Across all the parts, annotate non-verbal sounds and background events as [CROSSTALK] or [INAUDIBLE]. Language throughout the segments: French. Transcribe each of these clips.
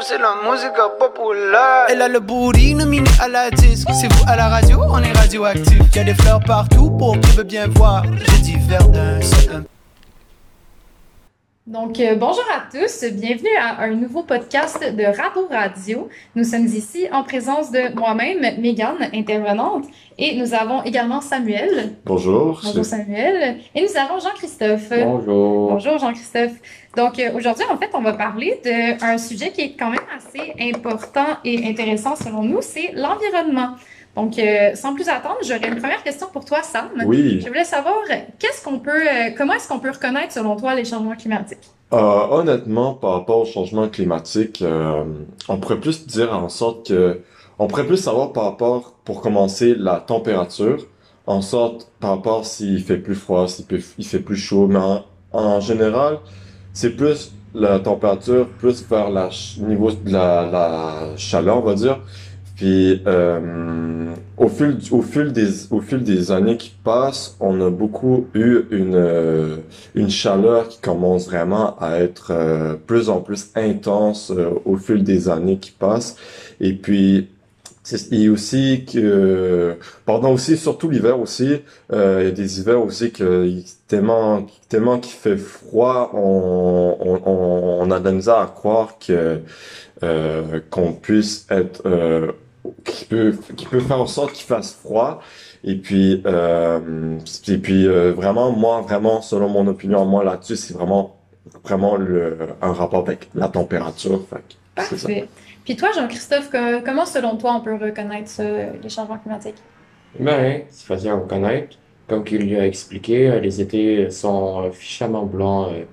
c'est la musique populaire. Elle a le bourrine mini à la disque. C'est vous à la radio, on est radioactif. Y a des fleurs partout pour qui veut bien voir. J'ai dit Verdun, c'est un Donc, euh, bonjour à tous, bienvenue à un nouveau podcast de Rabo Radio. Nous sommes ici en présence de moi-même, Mégane, intervenante, et nous avons également Samuel. Bonjour. Bonjour Samuel. Et nous avons Jean-Christophe. Bonjour. Bonjour Jean-Christophe. Donc euh, aujourd'hui, en fait, on va parler d'un sujet qui est quand même assez important et intéressant selon nous, c'est l'environnement. Donc, euh, sans plus attendre, j'aurais une première question pour toi, Sam. Oui. Je voulais savoir, qu'est-ce qu'on peut, euh, comment est-ce qu'on peut reconnaître, selon toi, les changements climatiques? Euh, honnêtement, par rapport au changement climatique, on pourrait plus dire en sorte que, on pourrait plus savoir par rapport, pour commencer, la température, en sorte par rapport s'il fait plus froid, s'il fait plus chaud, mais en, en général, c'est plus la température, plus vers la niveau de la, la chaleur, on va dire. Puis euh, au fil au fil des au fil des années qui passent, on a beaucoup eu une euh, une chaleur qui commence vraiment à être euh, plus en plus intense euh, au fil des années qui passent. Et puis et aussi que pendant aussi surtout l'hiver aussi, euh, il y a des hivers aussi que tellement tellement qu'il fait froid, on, on, on, a de à croire que euh, qu'on puisse être euh, qui peut qui peut faire en sorte qu'il fasse froid et puis euh, et puis euh, vraiment moi vraiment selon mon opinion moi là-dessus c'est vraiment vraiment le un rapport avec la température fait c'est ça. Puis toi, Jean-Christophe, comment, selon toi, on peut reconnaître ça, les changements climatiques? Ben, c'est facile à reconnaître. Comme qu'il lui a expliqué, euh, les étés sont euh, fichamment blancs, euh,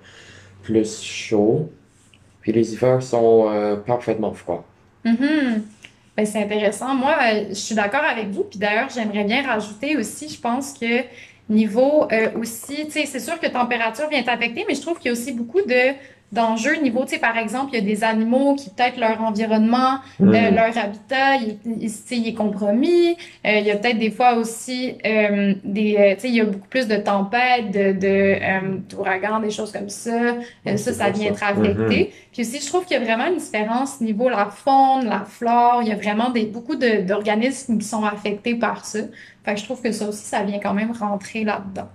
plus chauds, puis les hivers sont euh, parfaitement froids. Mhm. Ben, c'est intéressant. Moi, je suis d'accord avec vous. Puis d'ailleurs, j'aimerais bien rajouter aussi, je pense que niveau euh, aussi, tu sais, c'est sûr que température vient affecter, mais je trouve qu'il y a aussi beaucoup de d'enjeux niveau, tu sais, par exemple, il y a des animaux qui peut-être leur environnement, Mm. euh, leur habitat, il, il- il est compromis. Euh, il y a peut-être des fois aussi euh, des, tu sais, il y a beaucoup plus de tempêtes, de, de d'ouragans, des choses comme ça. Ça, ça vient ça. être affecté. Puis aussi, je trouve qu'il y a vraiment une différence niveau la faune, la flore. Il y a vraiment des, beaucoup de, d'organismes qui sont affectés par ça. Fait que je trouve que ça aussi, ça vient quand même rentrer là-dedans.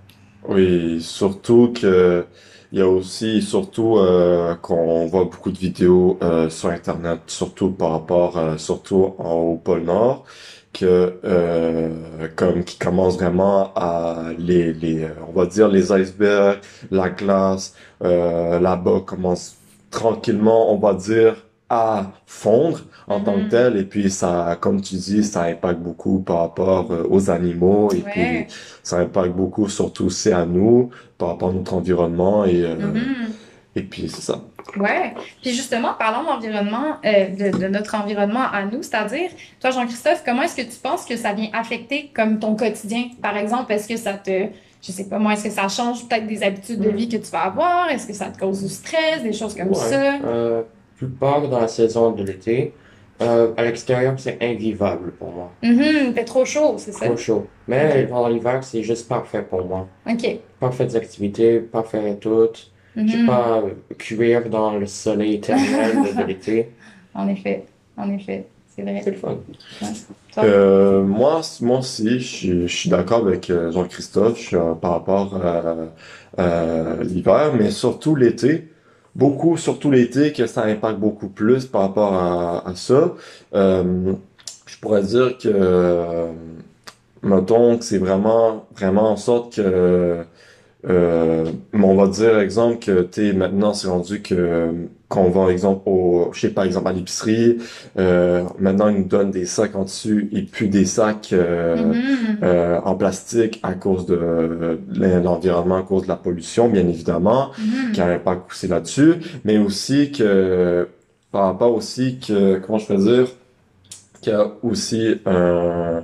Oui, surtout que il y a aussi surtout euh, qu'on voit beaucoup de vidéos euh, sur Internet, surtout par rapport euh, surtout en- au pôle Nord, que euh, comme qui commence vraiment à les les euh, on va dire les icebergs, la glace euh, là-bas commence tranquillement, on va dire à fondre en tant Mhm. que tel et puis ça comme tu dis ça impacte beaucoup par rapport euh, aux animaux et puis Ouais. ça impacte beaucoup surtout aussi à nous par rapport à notre environnement et euh, Mhm. et puis c'est ça. Ouais. Puis justement, parlons d'environnement, euh, de, de notre environnement à nous, c'est-à-dire, toi, Jean-Christophe, comment est-ce que tu penses que ça vient affecter comme ton quotidien? Par exemple, est-ce que ça te, je sais pas moi, est-ce que ça change peut-être des habitudes de vie que tu vas avoir? Est-ce que ça te cause du stress, des choses comme Ouais. ça? Euh, plupart dans la saison de l'été, euh, à l'extérieur, c'est invivable pour moi. Il fait trop chaud, c'est ça? Trop chaud. Mais pendant l'hiver, c'est juste parfait pour moi. OK. Parfaites activités, parfait tout. J'ai Mhm. pas à cuire dans le soleil éternel de, de [LAUGHS] l'été. En effet, en effet, c'est vrai. C'est le fun. Toi? Euh, moi, moi aussi, je suis, d'accord avec euh, Jean-Christophe euh, par rapport euh, à l'hiver, mais surtout l'été. Beaucoup, surtout l'été, que ça impacte beaucoup plus par rapport à, à ça. Euh, je pourrais dire que, euh, mettons que c'est vraiment, vraiment en sorte que, euh, on va dire, exemple, que, tu maintenant, c'est rendu que, qu'on va, exemple, au, je sais pas, exemple, à l'épicerie, euh, maintenant, ils nous donnent des sacs en dessus et plus des sacs, euh, Mhm. euh, en plastique à cause de l'environnement, à cause de la pollution, bien évidemment, Mhm. qui a un impact aussi là-dessus, mais aussi que, par rapport aussi que, comment je peux dire, qu'il y a aussi un,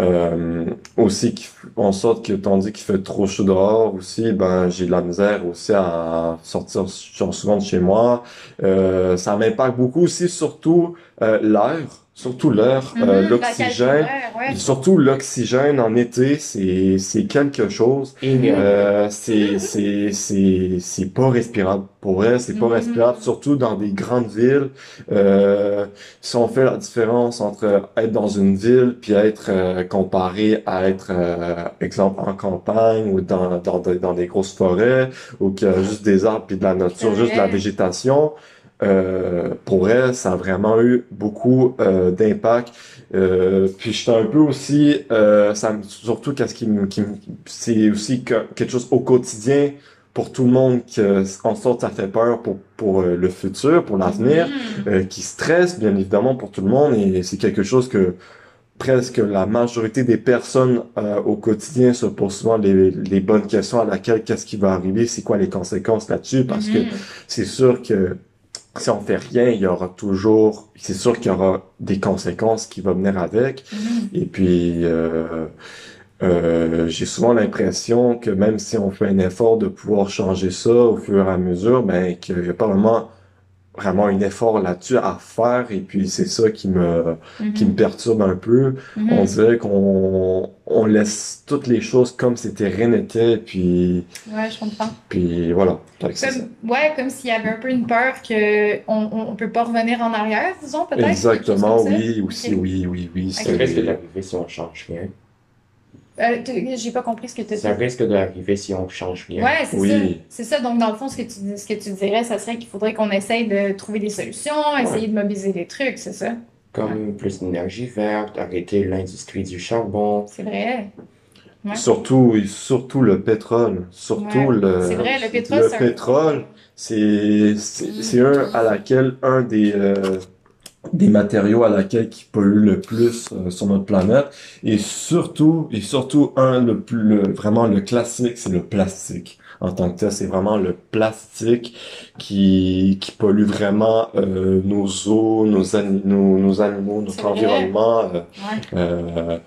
euh, aussi qui en sorte que tandis qu'il fait trop chaud dehors aussi ben j'ai de la misère aussi à sortir genre, souvent de chez moi. Euh, ça m'impacte beaucoup aussi surtout euh, l'air surtout l'air, Mhm, euh, l'oxygène. ouais. Surtout l'oxygène en été, c'est c'est quelque chose. Ignorant. Euh, c'est c'est c'est c'est pas respirable pour vrai, c'est pas Mhm. respirable surtout dans des grandes villes. Euh, si on fait la différence entre être dans une ville puis être euh, comparé à être euh, exemple en campagne ou dans dans dans des grosses forêts ou qu'il y a juste des arbres puis de la nature, juste de la végétation. Euh, pour elle, ça a vraiment eu beaucoup euh, d'impact. Euh, puis j'étais un peu aussi, euh, ça surtout qu'est-ce qui qui c'est aussi que- quelque chose au quotidien pour tout le monde que, en sorte, ça fait peur pour pour euh, le futur, pour l'avenir, Mhm. euh, qui stresse bien évidemment pour tout le monde et c'est quelque chose que presque la majorité des personnes euh, au quotidien se posent souvent les, les bonnes questions à laquelle qu'est-ce qui va arriver, c'est quoi les conséquences là-dessus, parce que Mhm. c'est sûr que si on fait rien, il y aura toujours, c'est sûr qu'il y aura des conséquences qui vont venir avec. Mhm. Et puis, euh, euh, j'ai souvent l'impression que même si on fait un effort de pouvoir changer ça au fur et à mesure, ben, qu'il n'y a pas vraiment, vraiment un effort là-dessus à faire. Et puis, c'est ça qui me, qui me perturbe un peu. Mhm. On dirait qu'on, on laisse toutes les choses comme c'était rien n'était. Puis, Ouais, je comprends. puis voilà. Comme, ouais, comme s'il y avait un peu une peur que on, on, peut pas revenir en arrière, disons, peut-être. Exactement, oui, aussi, oui, oui, oui. Ça Ok. risque C'est, d'arriver si on change rien? Euh, j'ai pas compris ce que tu. Ça risque d'arriver si on change rien. Ouais, c'est Oui. ça. C'est ça. Donc, dans le fond, ce que tu, ce que tu dirais, ça serait qu'il faudrait qu'on essaye de trouver des solutions, essayer de mobiliser des trucs, c'est ça? Comme plus d'énergie verte, arrêter l'industrie du charbon. C'est vrai. Ouais. surtout, surtout le pétrole. Surtout Ouais. le, C'est vrai, le pétrole, le c'est un- pétrole, c'est, c'est, c'est un à laquelle, un des, euh, des matériaux à laquelle qui pollue le plus euh, sur notre planète. Et surtout, et surtout, un, le plus, le- vraiment le classique, c'est le plastique. En tant que tel, c'est vraiment le plastique qui, qui pollue vraiment euh, nos eaux, nos, ani- nos, nos animaux, notre environnement. euh, Ouais. euh,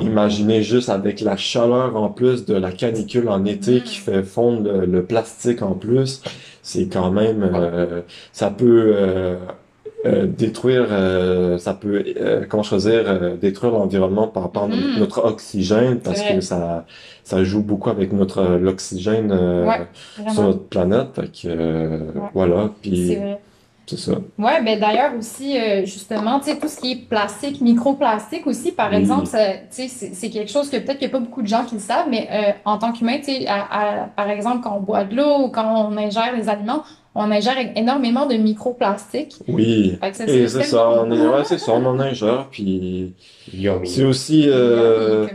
imaginez juste avec la chaleur en plus de la canicule en été Mm. qui fait fondre le, le plastique en plus, c'est quand même, euh, ça peut euh, euh, détruire, euh, ça peut, euh, comment choisir, euh, détruire l'environnement par rapport à Mhm. notre oxygène parce que ça, ça joue beaucoup avec notre l'oxygène euh, Ouais, sur notre planète. Fait que, euh, Ouais. voilà, puis c'est ça. Ouais, ben d'ailleurs aussi, euh, justement, tu sais, tout ce qui est plastique, microplastique aussi, par Oui. exemple, tu sais, c'est quelque chose que peut-être qu'il n'y a pas beaucoup de gens qui le savent, mais euh, en tant qu'humain, tu sais, par exemple, quand on boit de l'eau ou quand on ingère des aliments, on ingère énormément de microplastiques. Oui. Fait que ça, Et c'est ça, on est, ouais, c'est ça, on en ingère, puis. C'est aussi, euh,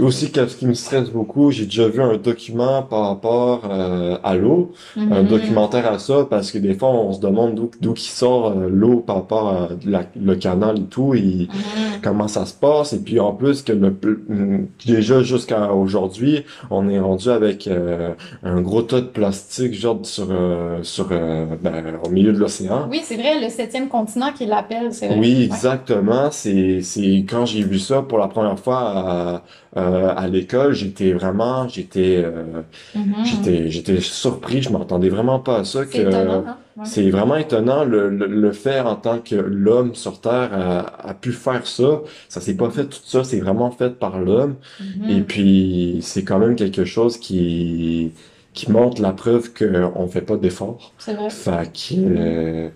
aussi, ce qui me stresse beaucoup, j'ai déjà vu un document par rapport euh, à l'eau, un Mhm. documentaire à ça, parce que des fois, on se demande d'où d'où qui sort euh, l'eau par rapport à la- le canal et tout, et Mhm. comment ça se passe. Et puis, en plus, que le, mm, déjà jusqu'à aujourd'hui, on est rendu avec euh, un gros tas de plastique, genre sur, euh, sur euh, ben, au milieu de l'océan. Oui, c'est vrai, le septième continent qui l'appelle, c'est vrai. Oui, Ouais. exactement. C'est, c'est quand j'ai vu ça pour la première fois à, euh, à l'école, j'étais vraiment, j'étais, euh, Mhm. j'étais, j'étais surpris. Je m'attendais vraiment pas à ça. C'est étonnant, hein? Ouais. c'est vraiment étonnant le, le, le faire en tant que l'homme sur Terre a, a pu faire ça. Ça s'est pas fait tout ça. C'est vraiment fait par l'homme. Mhm. Et puis c'est quand même quelque chose qui qui montre la preuve qu'on fait pas d'efforts. C'est vrai. Fait que, euh,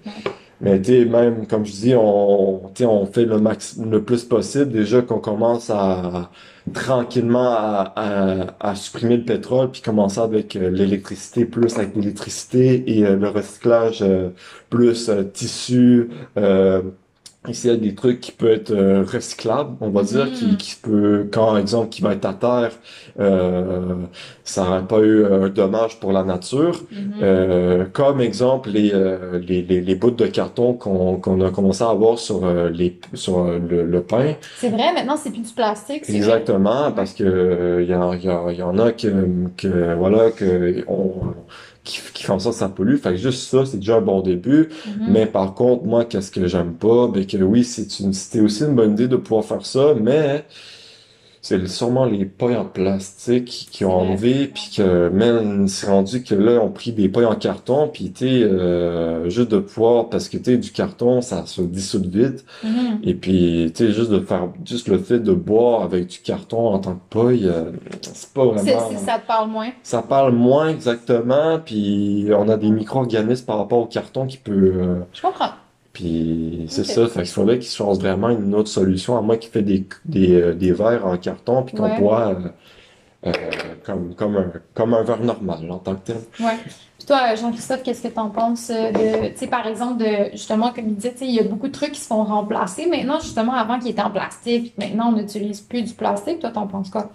mais tu sais, même, comme je dis, on, tu on fait le max, le plus possible. Déjà qu'on commence à, tranquillement à, à, à supprimer le pétrole, puis commencer avec euh, l'électricité, plus avec l'électricité et euh, le recyclage, euh, plus tissu, euh, Ici, il y a des trucs qui peuvent être euh, recyclables, on va dire, qui, Mhm. qui peut, quand, exemple, qui va être à terre, euh, ça n'aurait pas eu un dommage pour la nature. Mhm. Euh, comme exemple les, euh, les, les, les bouts de carton qu'on qu'on a commencé à avoir sur, euh, les, sur euh, le, le pain. C'est vrai, maintenant, c'est plus du plastique, c'est vrai. Exactement, parce que euh, il y, en- il y, y en a que, que voilà, que on, qui, qui font ça, ça pollue. Fait que juste ça, c'est déjà un bon début. Mhm. Mais par contre, moi, qu'est-ce que j'aime pas? Ben que oui, c'est une, c'était aussi une bonne idée de pouvoir faire ça, mais c'est sûrement les pailles en plastique qui ont enlevé, puis que, man, c'est rendu que là, on pris des pailles en carton, puis tu sais, euh, juste de pouvoir, parce que tu sais, du carton, ça se dissout vite, Mhm. et puis tu sais, juste de faire, juste le fait de boire avec du carton en tant que paille, euh, c'est pas vraiment... ça te parle moins. Ça parle moins exactement, puis on a des micro-organismes par rapport au carton qui peut... euh, Je comprends. Puis c'est ça, fait qu'il faudrait qu'ils fassent vraiment une autre solution, à moins qu'ils fassent des, des, euh, des verres en carton, puis qu'on Ouais. boit euh, euh, comme, comme un, comme un verre normal en tant que tel. Ouais. Puis toi, Jean-Christophe, qu'est-ce que tu en penses de, tu sais, par exemple, de, justement, comme il disait, il y a beaucoup de trucs qui se font remplacer maintenant, justement, avant qu'ils étaient en plastique, puis maintenant, on n'utilise plus du plastique. Toi, t'en penses quoi?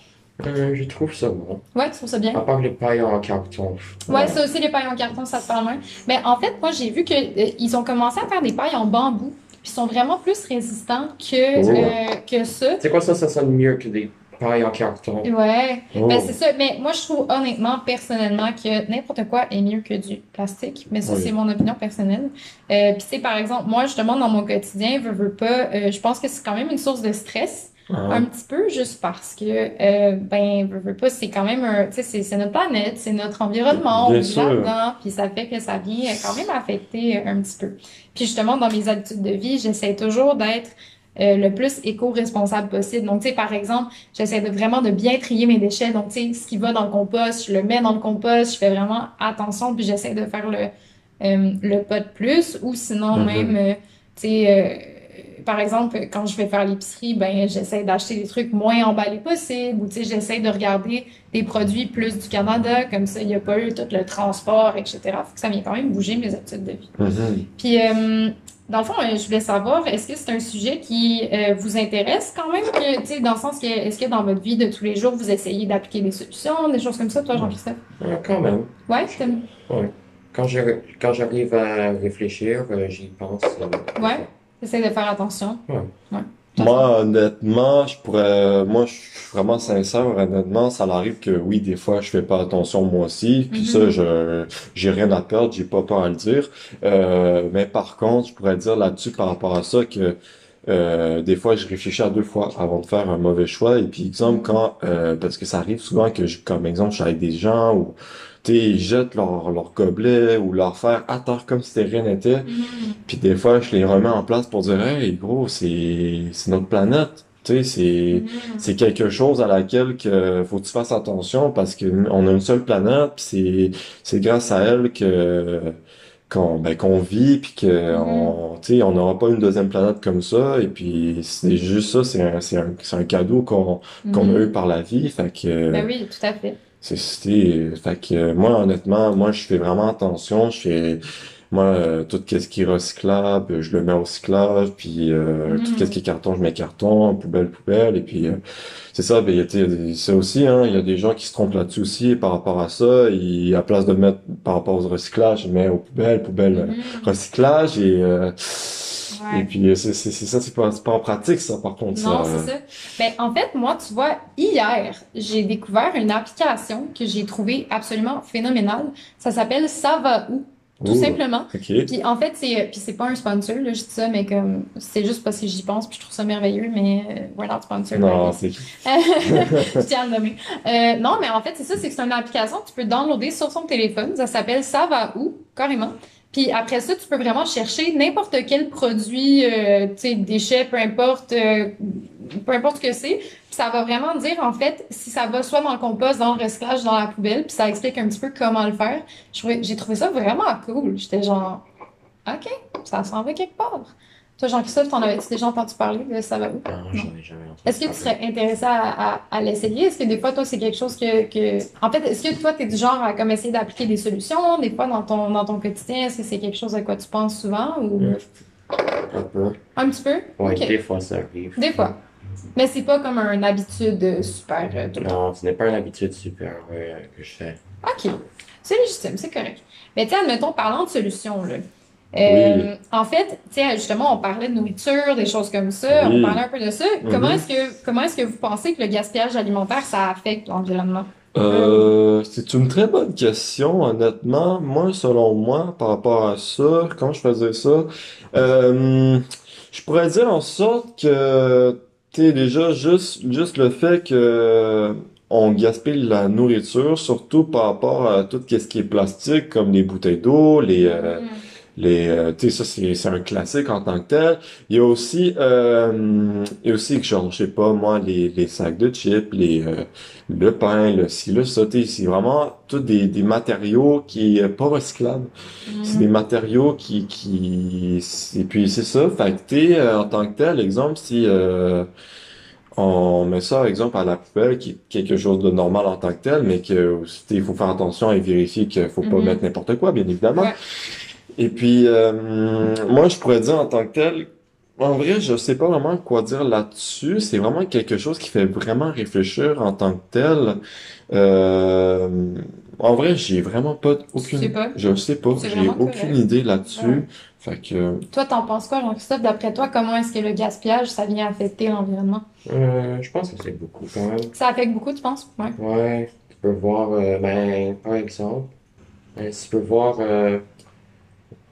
Euh, je trouve ça bon. Ouais, tu trouves ça bien? À part les pailles en carton. Ouais, ça aussi, les pailles en carton, ça te parle moins. Mais en fait, moi, j'ai vu que euh, ils ont commencé à faire des pailles en bambou, puis ils sont vraiment plus résistants que, Oh. euh, que ça. C'est quoi ça? Ça sonne mieux que des pailles en carton. Ouais. Oh. Ben, c'est ça. Mais moi, je trouve honnêtement, personnellement, que n'importe quoi est mieux que du plastique. Mais ça, Oui. c'est mon opinion personnelle. Euh, puis, c'est par exemple, moi, justement, dans mon quotidien, veux, veux pas, euh, je pense que c'est quand même une source de stress. Ah. Un petit peu, juste parce que, euh, ben, veux, veux pas, c'est quand même un, tu sais, c'est notre planète, c'est notre environnement, on vit là-dedans, puis ça fait que ça vient quand même affecter euh, un petit peu. Puis justement, dans mes habitudes de vie, j'essaie toujours d'être euh, le plus éco-responsable possible. Donc, tu sais, par exemple, j'essaie de vraiment de bien trier mes déchets. Donc, tu sais, ce qui va dans le compost, je le mets dans le compost, je fais vraiment attention, puis j'essaie de faire le, euh, le pas de plus, ou sinon Mhm. même, euh, tu sais, euh, par exemple, quand je vais faire l'épicerie, ben, j'essaie d'acheter des trucs moins emballés possible, ou tu sais, j'essaie de regarder des produits plus du Canada, comme ça, il n'y a pas eu tout le transport, etc. Faut que ça vient quand même bouger mes habitudes de vie. Puis, euh, dans le fond, euh, je voulais savoir, est-ce que c'est un sujet qui euh, vous intéresse quand même, que, tu sais, dans le sens que, est-ce que dans votre vie de tous les jours, vous essayez d'appliquer des solutions, des choses comme ça, toi, Jean-Christophe? Quand même. Ouais, t'aimes- Quand je, quand j'arrive à réfléchir, j'y pense. euh, Ouais. T'essaies de faire attention. Moi, honnêtement, je pourrais, moi, je suis vraiment sincère, honnêtement, ça arrive que oui, des fois, je fais pas attention moi aussi, puis Mhm. ça, je, j'ai rien à perdre, j'ai pas peur à le dire. Euh, mais par contre, je pourrais dire là-dessus par rapport à ça que, euh, des fois, je réfléchis à deux fois avant de faire un mauvais choix. Et puis, exemple, quand, euh, parce que ça arrive souvent que, je, comme exemple, je suis avec des gens où, tu ils jettent leur, leur gobelet ou leur fer à terre comme si c'était rien n'était. Puis des fois, je les remets en place pour dire, hey, gros, c'est, c'est notre planète. Tu sais, c'est, c'est quelque chose à laquelle que faut que tu fasses attention parce que on a une seule planète, puis c'est, c'est grâce à elle que, qu'on, ben, qu'on vit, puis que, on, tu sais, on n'aura pas une deuxième planète comme ça. Et puis, c'est juste ça, c'est un, c'est un, c'est un cadeau qu'on, qu'on a Mhm. eu par la vie. Fait que, Ben oui, tout à fait. C'est, c'était, fait que moi, honnêtement, moi, je fais vraiment attention. Je fais, moi, euh, tout ce qui est recyclable, je le mets au recyclage. Puis, euh, Mhm. tout ce qui est carton, je mets carton, poubelle, poubelle. Et puis, euh, c'est ça, ben, il y a, ça aussi, hein, il y a des gens qui se trompent là-dessus aussi par rapport à ça. Ils, à place de mettre par rapport au recyclage, ils mettent aux poubelles, poubelle, euh, Mhm. recyclage. Et, euh, Ouais. et puis, euh, c'est, ça, c'est pas, c'est pas en pratique, ça, par contre. Non, c'est ça. Ben, en fait, moi, tu vois, hier, j'ai découvert une application que j'ai trouvée absolument phénoménale. Ça s'appelle Ça va où? Tout Ouh. simplement. OK. Puis en fait, c'est puis c'est pas un sponsor, là, je dis ça, mais comme c'est juste parce que j'y pense, puis je trouve ça merveilleux, mais euh, we're not sponsored by Non, c'est, [LAUGHS] Je tiens à le nommer. Euh, non, mais en fait, c'est ça, c'est que c'est une application que tu peux downloader sur son téléphone. Ça s'appelle Ça va où, carrément. Puis après ça, tu peux vraiment chercher n'importe quel produit, euh, tu sais, déchet, peu importe, euh, peu importe ce que c'est. Ça va vraiment dire, en fait, si ça va soit dans le compost, dans le recyclage, dans la poubelle. Puis ça explique un petit peu comment le faire. J'ai trouvé ça vraiment cool. J'étais genre, OK, ça s'en va quelque part. Toi, Jean-Christophe, t'en avais-tu déjà entendu parler de Ça va où? Non, j'en ai jamais entendu Est-ce que tu serais intéressé à, à, à l'essayer? Est-ce que des fois, toi, c'est quelque chose que, que... En fait, est-ce que toi, tu es du genre à comme essayer d'appliquer des solutions? Des fois, dans ton, dans ton quotidien, est-ce que c'est quelque chose à quoi tu penses souvent? Ou... Mm. Un peu. Un petit peu? Ok. des fois ça arrive. Des fois. Mais c'est pas comme une habitude euh, super euh, tout le temps. Non, ce n'est pas une habitude super euh, que je fais. OK. C'est légitime, c'est correct. Mais tiens, admettons, parlant de solutions, là. Euh, En fait, tiens, justement, on parlait de nourriture, des choses comme ça. Oui. On parlait un peu de ça. Comment Mhm. est-ce que, comment est-ce que vous pensez que le gaspillage alimentaire, ça affecte l'environnement? Euh, c'est une très bonne question, honnêtement. Moi, selon moi, par rapport à ça, comment je faisais ça, euh, je pourrais dire en sorte que tu sais, déjà, juste, juste le fait que on gaspille la nourriture, surtout par rapport à tout ce qui est plastique, comme les bouteilles d'eau, les, euh, Mhm. Les, euh, tu sais, ça, c'est, c'est un classique en tant que tel. Il y a aussi, euh, il y a aussi, genre, je sais pas, moi, les, les sacs de chips, les, euh, le pain, le ci, le ça, c'est vraiment tous des, des matériaux qui est pas recyclables. C'est des matériaux qui, qui, et puis c'est ça, fait que t'es, euh, en tant que tel, exemple, si, euh, on met ça, exemple, à la poubelle, qui est quelque chose de normal en tant que tel, mais que, il faut faire attention et vérifier qu'il faut pas Mhm. mettre n'importe quoi, bien évidemment. Ouais. Et puis, euh, moi, je pourrais dire en tant que tel, en vrai, je sais pas vraiment quoi dire là-dessus. C'est vraiment quelque chose qui fait vraiment réfléchir en tant que tel. Euh, en vrai, j'ai vraiment pas aucune, sais pas? je sais pas, j'ai vraiment aucune correct. idée là-dessus. Ouais. Fait que, Toi, t'en penses quoi, Jean-Christophe? D'après toi, comment est-ce que le gaspillage, ça vient affecter l'environnement? Euh, je pense que c'est beaucoup quand même. Ça affecte beaucoup, tu penses? Ouais. Ouais, tu peux voir, euh, ben, par exemple, euh, tu peux voir euh,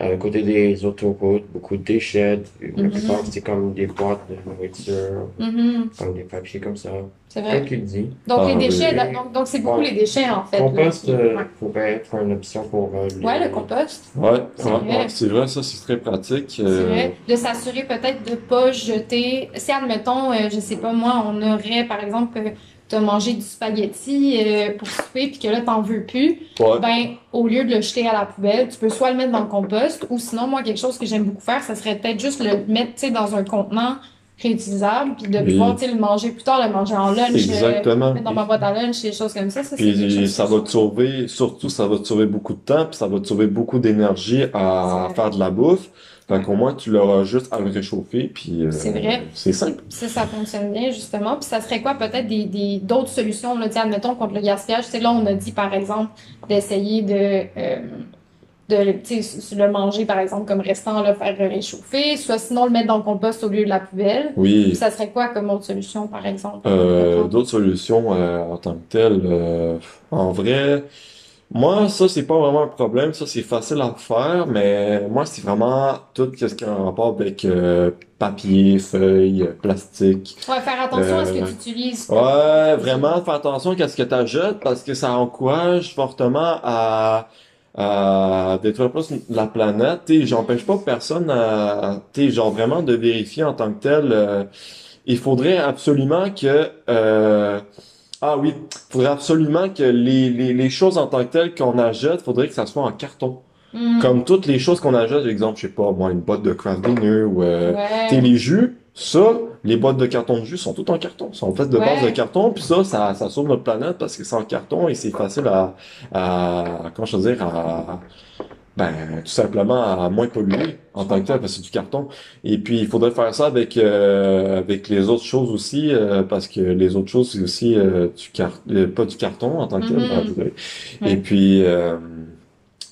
à côté des autoroutes, beaucoup de déchets. La Mhm. plupart, c'est comme des boîtes de nourriture, Mhm. comme des papiers comme ça. C'est vrai. Comme tu le dis. Donc, Ah, les déchets, oui. là, donc, c'est beaucoup Ouais. les déchets, en fait. là, Compost qui- euh, ouais. pourrait être une option pour euh, les... Ouais, le compost. ouais, C'est ouais, vrai. ouais, c'est vrai, ça, c'est très pratique. C'est Euh, vrai. De s'assurer peut-être de pas jeter. Si, admettons, euh, je sais pas moi, on aurait, par exemple, euh, t'as mangé du spaghetti euh, pour souper puis que là, t'en veux plus, ouais. ben, au lieu de le jeter à la poubelle, tu peux soit le mettre dans le compost ou sinon, moi, quelque chose que j'aime beaucoup faire, ça serait peut-être juste le mettre, tu sais, dans un contenant réutilisable puis de Oui. pouvoir, le manger plus tard, le manger en lunch, euh, Exactement. mettre dans ma boîte à lunch, des choses comme ça. Ça, c'est ça va te sauver, surtout ça va te sauver beaucoup de temps, puis ça va te sauver beaucoup d'énergie à faire de la bouffe. Fait qu'au moins tu l'auras juste à le réchauffer, puis euh, C'est vrai. c'est simple. Ça, ça fonctionne bien, justement. Puis ça serait quoi, peut-être, des, des, d'autres solutions, là, admettons, contre le gaspillage. Tu sais, là, on a dit, par exemple, d'essayer de, euh, de, le manger, par exemple, comme restant, le faire réchauffer, soit sinon le mettre dans le compost au lieu de la poubelle. Oui. Puis ça serait quoi comme autre solution, par exemple? Euh, d'autres solutions euh, en tant que telles, en vrai, moi ça c'est pas vraiment un problème, ça c'est facile à faire, mais moi c'est vraiment tout ce qui a un rapport avec euh, papier, feuilles, euh, plastique. Ouais, faire attention à ce que Euh, tu utilises. Ouais, vraiment faire attention à ce que tu achètes parce que ça encourage fortement à, à détruire plus la planète. Tu sais, j'empêche pas personne à, tu sais, genre vraiment de vérifier en tant que tel. euh, il faudrait absolument que, euh, ah oui, il faudrait absolument que les, les, les choses en tant que telles qu'on achète, faudrait que ça soit en carton. Hmm. Comme toutes les choses qu'on achète, par exemple, je sais pas, moi, une boîte de craft dinner ou, euh, les jus, ça, les boîtes de carton de jus sont toutes en carton, sont faites de Ouais. base de carton, puis ça, ça, ça sauve notre planète parce que c'est en carton et c'est facile à, à, comment je veux dire, à, ben, tout simplement à moins polluer en tant que tel parce que c'est du carton. Et puis, il faudrait faire ça avec, euh, avec les autres choses aussi, euh, parce que les autres choses, c'est aussi euh, du car euh, pas du carton en tant que tel, désolé. Ouais. Et puis, euh,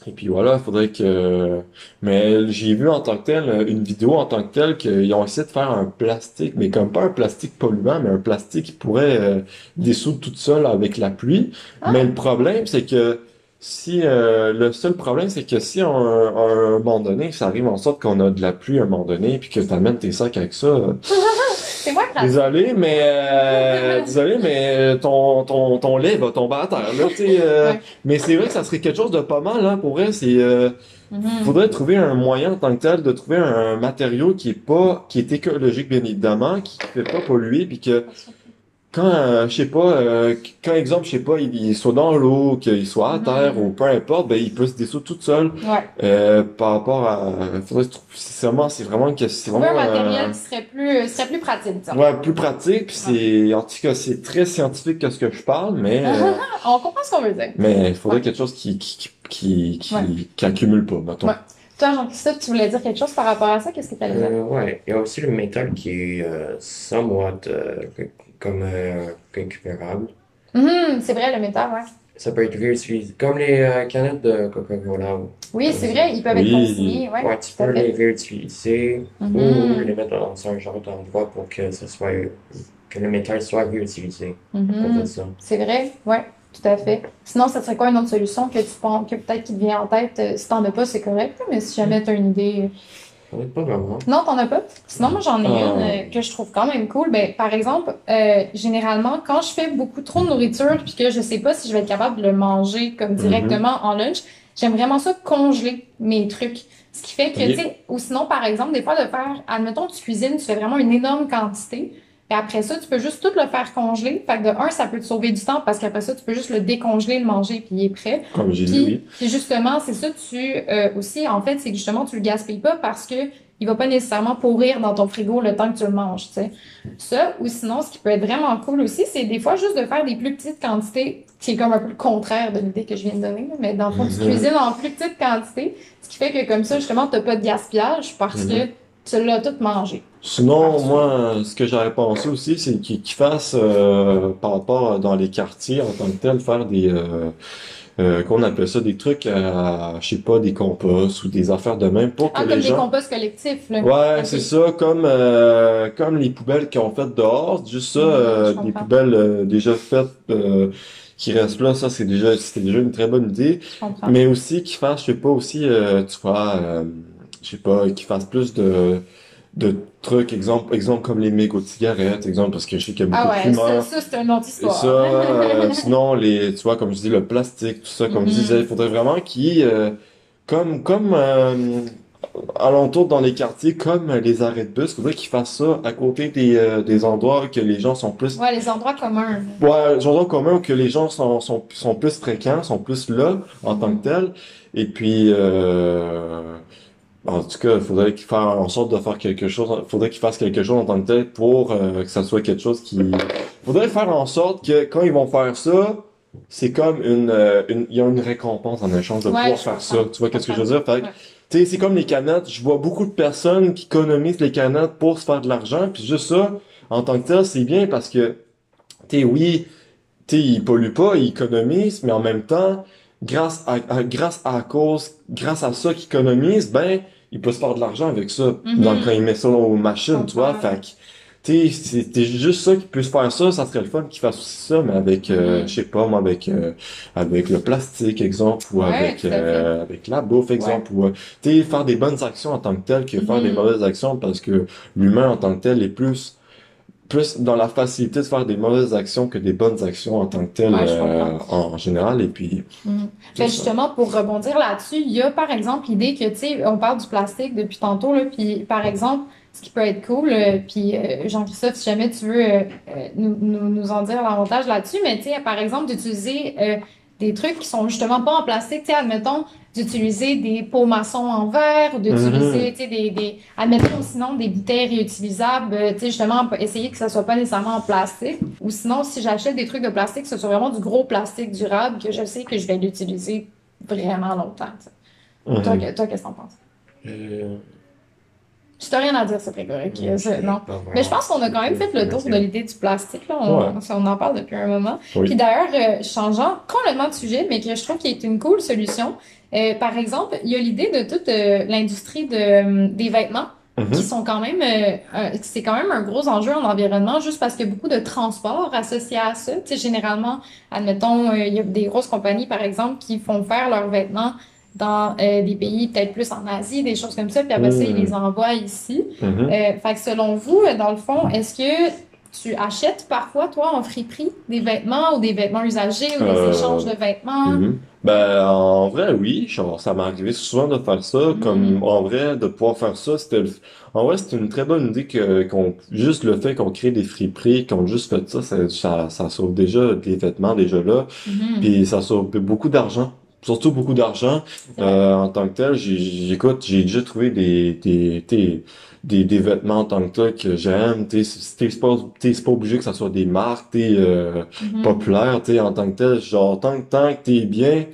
et puis voilà, il faudrait que... Mais j'ai vu en tant que tel, une vidéo en tant que telle, qu'ils ont essayé de faire un plastique, mais comme pas un plastique polluant, mais un plastique qui pourrait euh, dissoudre toute seule avec la pluie. Ah. Mais le problème, c'est que si... euh, le seul problème, c'est que si à un, à un moment donné, ça arrive en sorte qu'on a de la pluie à un moment donné, puis que tu amènes tes sacs avec ça... euh, [LAUGHS] C'est moi. Désolé, mais euh, [LAUGHS] désolé, mais ton, ton, ton lait va tomber à terre, là, euh, Ouais. mais c'est vrai que ça serait quelque chose de pas mal, hein, pour vrai, c'est, euh, Mhm. faudrait trouver un moyen en tant que tel de trouver un matériau qui est pas, qui est écologique, bien évidemment, qui fait pas polluer, puis que quand, euh, je sais pas, euh, quand exemple, je sais pas, il, il soit dans l'eau, qu'il soit à Mhm. terre, ou peu importe, ben, il peut se dissoudre tout seul, Ouais. euh, par rapport à, faudrait c'est vraiment, c'est vraiment que c'est Trouver un vraiment, euh, matériel qui serait plus, serait plus pratique, disons. Ouais, plus pratique, puis c'est, en tout cas, c'est très scientifique que ce que je parle, mais, euh, [LAUGHS] On comprend ce qu'on veut dire. mais il faudrait Ouais. quelque chose qui, qui, qui, qui, Ouais. qui accumule pas, mettons. Ouais. Toi, Jean-Christophe, tu voulais dire quelque chose par rapport à ça? Qu'est-ce que tu allais dire? Euh, ouais, il y a aussi le métal qui est euh, somewhat euh, comme euh, récupérable. Mhm, c'est vrai, le métal, ouais. Ça peut être réutilisé, comme les euh, canettes de Coca-Cola. Oui, c'est vrai, ils peuvent être Oui. consignés, ouais. Ouais, tu peux les réutiliser ou les mettre dans un genre d'endroit pour que ce soit que le métal soit réutilisé. Mhm. ça. C'est vrai, ouais, tout à fait. Sinon, ça serait quoi une autre solution que tu penses, que peut-être qui te vient en tête? Euh, Si t'en as pas, c'est correct, mais si jamais t'as une idée. Pas vraiment. Non, t'en as pas? Sinon, moi, j'en ai Ah. une euh, que je trouve quand même cool. Ben, par exemple, euh, généralement, quand je fais beaucoup trop de nourriture puis que je sais pas si je vais être capable de le manger comme directement en lunch, j'aime vraiment ça congeler mes trucs. Ce qui fait que, tu sais, ou sinon, par exemple, des fois, de faire, admettons, tu cuisines, tu fais vraiment une énorme quantité. Et après ça, tu peux juste tout le faire congeler. Fait que de un, ça peut te sauver du temps parce qu'après ça, tu peux juste le décongeler, le manger, puis il est prêt. Comme j'ai dit, Puis, oui. puis justement, c'est ça, tu euh, aussi, en fait, c'est que justement, tu le gaspilles pas parce que il va pas nécessairement pourrir dans ton frigo le temps que tu le manges, tu sais. Ça, ou sinon, ce qui peut être vraiment cool aussi, c'est des fois juste de faire des plus petites quantités, qui est comme un peu le contraire de l'idée que je viens de donner, mais dans le fond, tu Mhm. cuisines en plus petites quantités, ce qui fait que comme ça, justement, t'as pas de gaspillage parce Mhm. que tu l'as tout mangé. Sinon, moi, ce que j'avais pensé aussi, c'est qu'ils qu'ils fassent, euh, par rapport à- dans les quartiers en tant que tel, faire des, euh, euh, qu'on appelle ça, des trucs à, je sais pas, des composts ou des affaires de même pour que Ah, les comme des gens... composts collectifs, là. Ouais, Ok. c'est ça, comme, euh, comme les poubelles qu'ils ont faites dehors, juste ça, Mhm, euh, je des comprends. poubelles euh, déjà faites, euh, qui restent là, ça c'est déjà, c'était déjà une très bonne idée. Je comprends. Mais aussi qu'ils fassent, je sais pas, aussi, euh, tu vois, euh, je sais pas, qu'ils fassent plus de, de trucs, exemple, exemple comme les mégots de cigarettes, exemple, parce que je sais qu'il y a beaucoup Ah de ouais, ça, fumeurs. ça c'est une autre Et histoire. ça, [LAUGHS] euh, sinon, les, tu vois, comme je dis, le plastique, tout ça, comme je Mhm. disais, il faudrait vraiment qu'ils, euh, comme, comme, euh, alentour dans les quartiers, comme les arrêts de bus, il faudrait qu'ils fassent ça à côté des, des endroits que les gens sont plus Ouais, les endroits communs. Ouais, j'entends quand même que les gens sont, sont, sont plus fréquents, sont plus là en tant que tels. Et puis, euh, en tout cas, il faudrait qu'ils fassent en sorte de faire quelque chose, faudrait qu'ils fassent quelque chose en tant que tel pour euh, que ça soit quelque chose qui... faudrait faire en sorte que quand ils vont faire ça, c'est comme une, euh, une, il y a une récompense en échange de Ouais, pouvoir faire ça. Tu vois qu'est-ce que je veux dire? Fait que, Ouais. tu sais, c'est comme les canettes. Je vois beaucoup de personnes qui économisent les canettes pour se faire de l'argent. Puis juste ça, en tant que tel, c'est bien parce que, tu sais, oui, tu sais, ils polluent pas, ils économisent, mais en même temps, grâce à, à- grâce à cause, grâce à ça qu'ils économisent, ben, ils peuvent se faire de l'argent avec ça. Mhm. Donc, quand ils mettent ça aux machines, tu vois, fait que, c'était juste ça qu'ils puissent faire ça, ça serait le fun qu'ils fassent aussi ça, mais avec, euh, Mhm. je sais pas, moi, avec, euh, avec le plastique, exemple, ou Ouais, avec, euh, avec la bouffe, exemple, ou, euh, tu sais, faire des bonnes actions en tant que tel que faire des Mhm. mauvaises actions parce que l'humain en tant que tel est plus, plus dans la facilité de faire des mauvaises actions que des bonnes actions en tant que tel, Ouais, je euh, en, général, et puis, c'est Ben justement, pour rebondir là-dessus, il y a par exemple l'idée que, tu sais, on parle du plastique depuis tantôt, là, puis par exemple, ce qui peut être cool, euh, puis euh, Jean-Christophe, si jamais tu veux euh, euh, nous, nous, nous en dire davantage là-dessus, mais tu sais, par exemple, d'utiliser euh, des trucs qui sont justement pas en plastique, tu sais, admettons, d'utiliser des pots maçons en verre, ou d'utiliser, tu sais, des, des, admettons, sinon, des bouteilles réutilisables, euh, tu sais, justement, essayer que ça soit pas nécessairement en plastique, ou sinon, si j'achète des trucs de plastique, que ce soit vraiment du gros plastique durable, que je sais que je vais l'utiliser vraiment longtemps, tu sais. Mhm. Toi, que- toi, qu'est-ce que t'en penses? Euh, Si t'as rien à dire, c'est très correct. je non. Mais je pense qu'on a quand même fait le tour de l'idée du plastique. Là. On, Ouais. on en parle depuis un moment. Oui. Puis d'ailleurs, euh, changeant complètement de sujet, mais que je trouve qu'il est une cool solution. euh, par exemple, il y a l'idée de toute euh, l'industrie de, euh, des vêtements Mhm. qui sont quand même, euh, c'est quand même un gros enjeu en environnement, juste parce qu'il y a beaucoup de transports associés à ça. Tu sais, généralement, admettons, il y a des grosses compagnies, par exemple, qui font faire leurs vêtements dans euh, des pays peut-être plus en Asie, des choses comme ça, puis après ça, ils les envoient ici. Mhm. Euh, fait que selon vous, euh, dans le fond, est-ce que tu achètes parfois, toi, en friperie, des vêtements ou des vêtements usagés ou des Euh, échanges de vêtements? Mhm. Ben, en vrai, oui, genre, ça m'est arrivé souvent de faire ça, comme, Mhm. en vrai, de pouvoir faire ça, c'était, le- en vrai, c'était une très bonne idée que, qu'on, juste le fait qu'on crée des friperies, qu'on juste fait ça, ça, ça, ça sauve déjà des vêtements, déjà là, Mhm. puis ça sauve beaucoup d'argent. Surtout beaucoup d'argent, euh, en tant que tel, j'ai, j'écoute, j'ai déjà trouvé des, des, des, des, des vêtements en tant que tel que j'aime, c'est pas, pas obligé que ça soit des marques, t'sais, euh, Mhm. populaire, tu sais, en tant que tel, genre, tant, que- tant que t'es bien,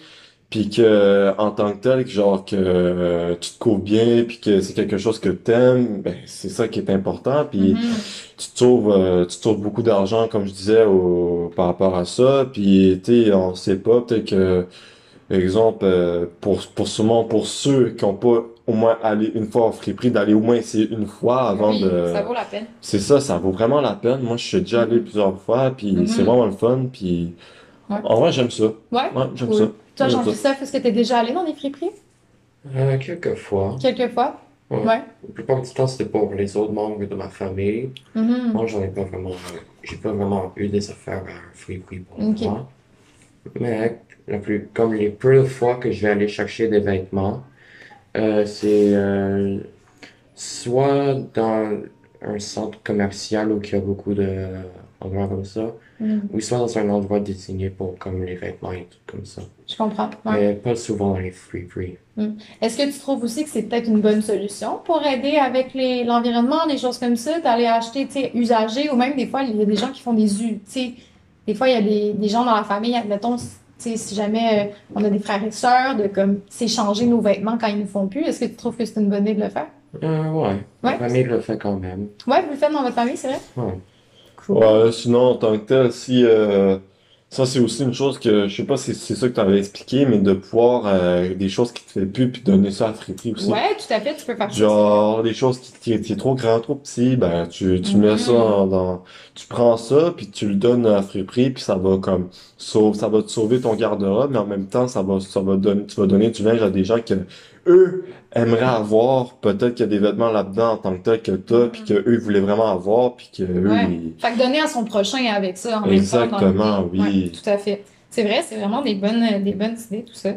puis que, en tant que tel, que genre, que euh, tu te couvres bien, puis que c'est quelque chose que t'aimes, ben, c'est ça qui est important, puis Mhm. tu te sauves, euh, tu te sauves beaucoup d'argent, comme je disais, au, par rapport à ça, puis, tu on sait pas, peut-être que, exemple, euh, pour, pour sûrement, pour ceux qui ont pas au moins allé une fois en friperie, d'aller au moins essayer une fois avant Oui, de... ça vaut la peine. C'est ça, ça vaut vraiment la peine. Moi, je suis déjà allé Mhm. plusieurs fois, puis Mhm. c'est vraiment le fun, puis Ouais. en vrai, j'aime ça. Ouais. Ouais, j'aime Cool. ça. Toi. Jean-Christophe, est-ce que tu es déjà allé dans des friperies? Euh, quelques fois. Quelques fois? Ouais. Ouais. La plupart du temps, c'était pour les autres membres de ma famille. Mhm. Moi, j'en ai pas vraiment, j'ai pas vraiment eu des affaires à Friperie pour Ok. Mais la plus, comme les peu de fois que je vais aller chercher des vêtements, euh, c'est euh, soit dans un centre commercial où il y a beaucoup de endroits comme ça, Mhm. ou soit dans un endroit désigné pour comme les vêtements et tout comme ça. Je comprends. Ouais. Mais pas souvent dans les Friperies. Est-ce que tu trouves aussi que c'est peut-être une bonne solution pour aider avec les, l'environnement, des choses comme ça, d'aller acheter, usagé, ou même des fois, il y a des gens qui font des des fois, il y a des, des gens dans la famille, admettons, tu sais, si jamais euh, on a des frères et sœurs, de comme s'échanger nos vêtements quand ils nous font plus, est-ce que tu trouves que c'est une bonne idée de le faire? Euh, ouais. Ma Ouais. famille le fait quand même. Ouais, vous le faites dans votre famille, c'est vrai? Ouais. Cool. Ouais, sinon, en tant que tel, si, euh, ça c'est aussi une chose que, je sais pas si c'est ça que tu avais expliqué, mais de pouvoir, euh, des choses qui te fait plus, puis donner ça à friperie aussi. Ouais, tout à fait, tu peux faire ça. Genre, des choses qui, qui, qui est trop grand, trop petit, ben, tu, tu mets ça Mhm. dans, dans- tu prends ça, puis tu le donnes à friperie, puis ça va comme, sauve, ça va te sauver ton garde-robe, mais en même temps, ça va, ça va donner, tu vas donner du linge à des gens que, eux, aimeraient avoir. Peut-être qu'il y a des vêtements là-dedans en tant que tel que t'as, puis que eux, ils voulaient vraiment avoir, puis que eux, Ouais. ils- Fait que donner à son prochain avec ça en même temps dans Exactement, oui. Ouais, tout à fait. C'est vrai, c'est vraiment des bonnes, des bonnes idées, tout ça.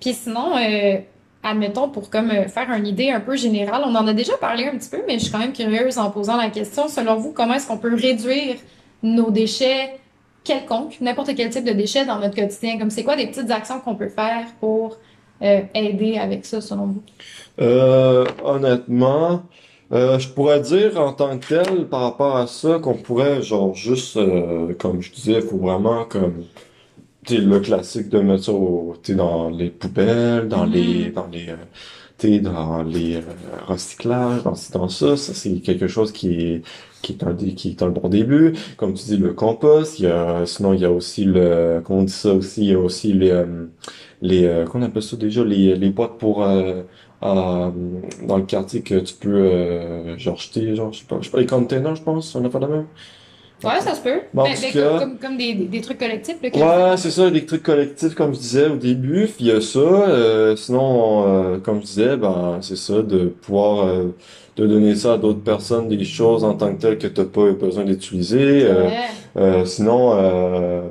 Puis sinon, euh, admettons, pour comme euh, faire une idée un peu générale, on en a déjà parlé un petit peu, mais je suis quand même curieuse en posant la question. Selon vous, comment est-ce qu'on peut réduire nos déchets quelconques, n'importe quel type de déchets dans notre quotidien? Comme c'est quoi des petites actions qu'on peut faire pour euh, aider avec ça, selon vous? Euh, honnêtement, euh, je pourrais dire en tant que tel, par rapport à ça, qu'on pourrait, genre, juste, euh, comme je disais, il faut vraiment, comme, tu sais, le classique de mettre ça au, dans les poubelles, dans les, dans les, euh, dans les euh, recyclages, dans dans ça, ça c'est quelque chose qui est, qui est un, qui est un bon début. Comme tu dis, le compost, il y a, sinon il y a aussi le, comment on dit ça aussi, il y a aussi les, euh, les, euh, qu'on appelle ça déjà, les, les boîtes pour, euh, à, dans le quartier que tu peux, euh, genre, jeter, genre, je sais pas, je sais pas, les containers, je pense, on a fait la même. Ouais, ça se peut. Bon, en Ben, ben, cas- comme, comme, comme des, des, des trucs collectifs, là, Ouais, c'est ça, les trucs collectifs, comme je disais au début, puis il y a ça. euh, sinon, euh, comme je disais, ben, c'est ça, de pouvoir euh, de donner ça à d'autres personnes, des choses en tant que telles que t'as pas besoin d'utiliser. euh, euh, sinon, euh,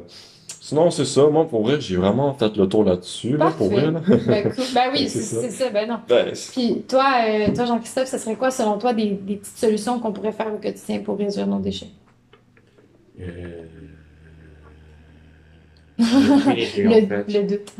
sinon, c'est ça. Moi, pour vrai, j'ai vraiment fait le tour là-dessus, là, pour vrai, là. Ben, cool. Ben [LAUGHS] oui, C'est c'est ça. ben non. Ben, Puis toi, euh, toi Jean-Christophe, ce serait quoi, selon toi, des, des petites solutions qu'on pourrait faire au quotidien pour réduire nos déchets? Euh... Le, [LAUGHS] fait. le doute.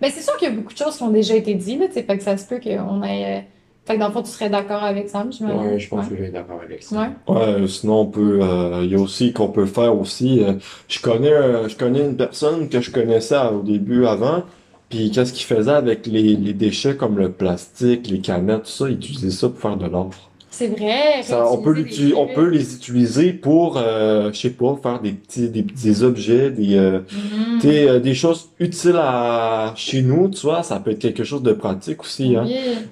Ben c'est sûr qu'il y a beaucoup de choses qui ont déjà été dites, là, tu fait que ça se peut qu'on ait... euh, Fait que dans le fond, tu serais d'accord avec Sam, j'imagine? Ouais, je pense Ouais. que je vais être d'accord avec ça. Ouais. Ouais, sinon on peut, euh, il y a aussi qu'on peut faire aussi. euh, je connais, euh, je connais une personne que je connaissais au début avant, puis qu'est-ce qu'il faisait avec les, les déchets comme le plastique, les canettes, tout ça, il utilisait ça pour faire de l'or. C'est vrai. Ça, on peut des on peut les utiliser pour, euh, je sais pas, faire des petits, des petits objets, des, euh, tu sais, euh, des choses utiles à chez nous, tu vois, ça peut être quelque chose de pratique aussi, hein.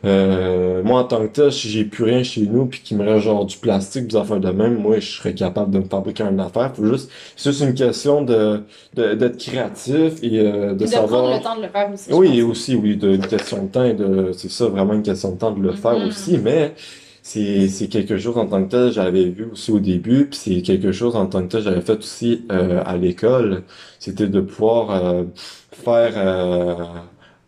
Euh, moi, en tant que tel, si j'ai plus rien chez nous puis qu'il me reste genre du plastique, des affaires de même, moi, je serais capable de me fabriquer une affaire. Faut juste, c'est juste une question de, de- d'être créatif et euh, de de savoir. prendre le temps de le faire aussi. Oui, pense. aussi, oui, de, une question de temps et de, c'est ça, vraiment une question de temps de le faire Mhm. aussi, mais c'est, c'est quelque chose en tant que tel, j'avais vu aussi au début, puis c'est quelque chose en tant que tel, j'avais fait aussi euh, à l'école, c'était de pouvoir euh, faire, euh,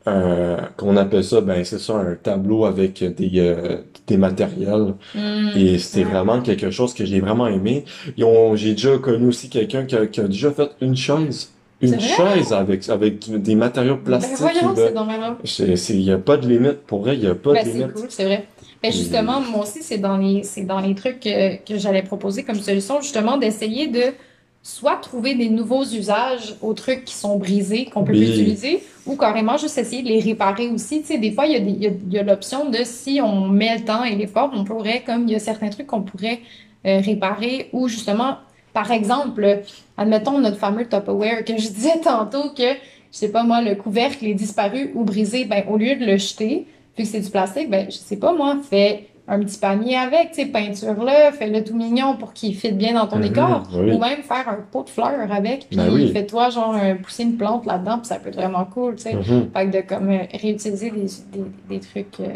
un, qu'on appelle ça, ben c'est ça, un tableau avec des, euh, des matériels. Mhm. Et c'était Ouais. vraiment quelque chose que j'ai vraiment aimé. Ils ont- j'ai déjà connu aussi quelqu'un qui a, qui a déjà fait une chaise. Une C'est vrai? chaise avec, avec du- des matériaux Ben plastiques. voyons, et de- c'est c'est, c'est, y a pas de limite. Pour vrai, il y a pas Ben, de c'est limite. cool, c'est vrai. Ben, justement, moi aussi, c'est dans les, c'est dans les trucs que, que j'allais proposer comme solution, justement, d'essayer de soit trouver des nouveaux usages aux trucs qui sont brisés, qu'on peut plus utiliser, ou carrément juste essayer de les réparer aussi. Tu sais, des fois, il y a, des- il y a, il y a l'option de si on met le temps et l'effort, on pourrait, comme il y a certains trucs qu'on pourrait euh, réparer, ou justement, par exemple, admettons notre fameux Tupperware que je disais tantôt que, je sais pas moi, le couvercle est disparu ou brisé, ben, au lieu de le jeter, vu que c'est du plastique, ben, je sais pas moi, fais un petit panier avec, tu sais, peinture-le, fais-le tout mignon pour qu'il fitte bien dans ton Mhm, décor. oui. Ou même faire un pot de fleurs avec, puis Ben oui. fais-toi genre euh, pousser une plante là-dedans, puis ça peut être vraiment cool, tu sais. Mhm. Fait que de comme euh, réutiliser des, des, des trucs euh,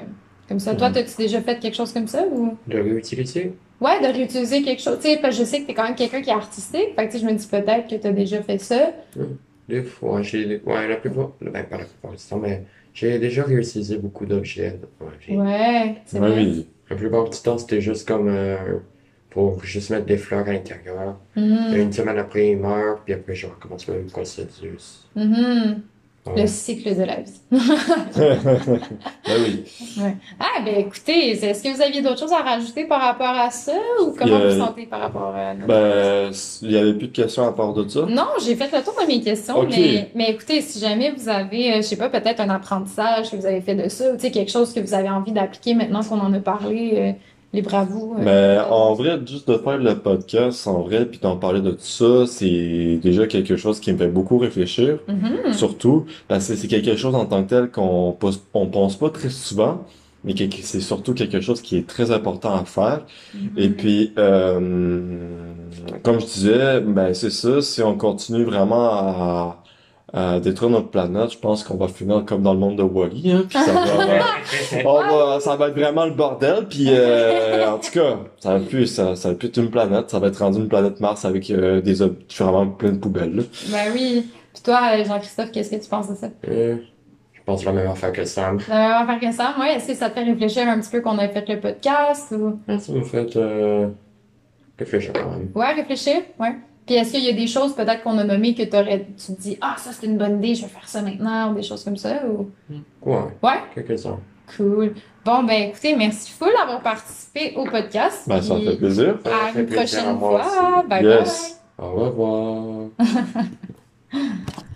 Comme ça, toi, Mhm. t'as-tu déjà fait quelque chose comme ça ou? De réutiliser? Ouais, de réutiliser quelque chose. Tu sais, parce que je sais que t'es quand même quelqu'un qui est artistique. Fait que, tu sais, je me dis peut-être que t'as déjà fait ça. Des fois, j'ai. Ouais, la plupart. Ben, pas la plupart du temps, mais j'ai déjà réutilisé beaucoup d'objets. Ouais, j'ai- Ouais, c'est Ouais, vrai. oui. La plupart du temps, c'était juste comme euh, pour juste mettre des fleurs à l'intérieur. Mhm. Une semaine après, il meurt, puis après, je recommence le même processus. Mhm. Ouais. Le cycle de la vie. [LAUGHS] Ben oui. Ah, ben écoutez, est-ce que vous aviez d'autres choses à rajouter par rapport à ça ou comment Euh, vous sentez par rapport à notre Ben, il y avait plus de questions à part de ça. Non, j'ai fait le tour de mes questions, mais, mais écoutez, si jamais vous avez, euh, je sais pas, peut-être un apprentissage que vous avez fait de ça, ou tu sais, quelque chose que vous avez envie d'appliquer maintenant qu'on en a parlé, euh, libre à vous. euh, Mais en vrai, juste de faire le podcast, en vrai, puis d'en parler de tout ça, c'est déjà quelque chose qui me fait beaucoup réfléchir. Mhm. Surtout, parce que c'est quelque chose en tant que tel qu'on pose- on pense pas très souvent, mais que que c'est surtout quelque chose qui est très important à faire. Et puis, euh, comme je disais, ben c'est ça, si on continue vraiment à, à détruire notre planète, je pense qu'on va finir comme dans le monde de Wall-E, hein, puis ça va, [LAUGHS] on va- ça va être vraiment le bordel, puis euh, en tout cas, ça va plus, ça, ça va plus être une planète, ça va être rendu une planète Mars avec euh, des vraiment plein de poubelles, là. Ben oui. Puis toi, euh, Jean-Christophe, qu'est-ce que tu penses de ça? Euh, je pense la même affaire que Sam. La même affaire que ça, moi, est-ce que ça te fait réfléchir un petit peu qu'on a fait le podcast ou... Ça me fait euh, réfléchir quand même. Ouais, réfléchir, ouais. Puis est-ce qu'il y a des choses peut-être qu'on a nommées que t'aurais, tu te dis, ah, ça c'est une bonne idée, je vais faire ça maintenant, ou des choses comme ça, ou... Ouais, Ouais? quelques-uns. Cool. Bon, ben écoutez, merci full d'avoir participé au podcast. Ben, ça fait plaisir. À fait une prochaine fois. Bye Yes. Au revoir. bye. [LAUGHS]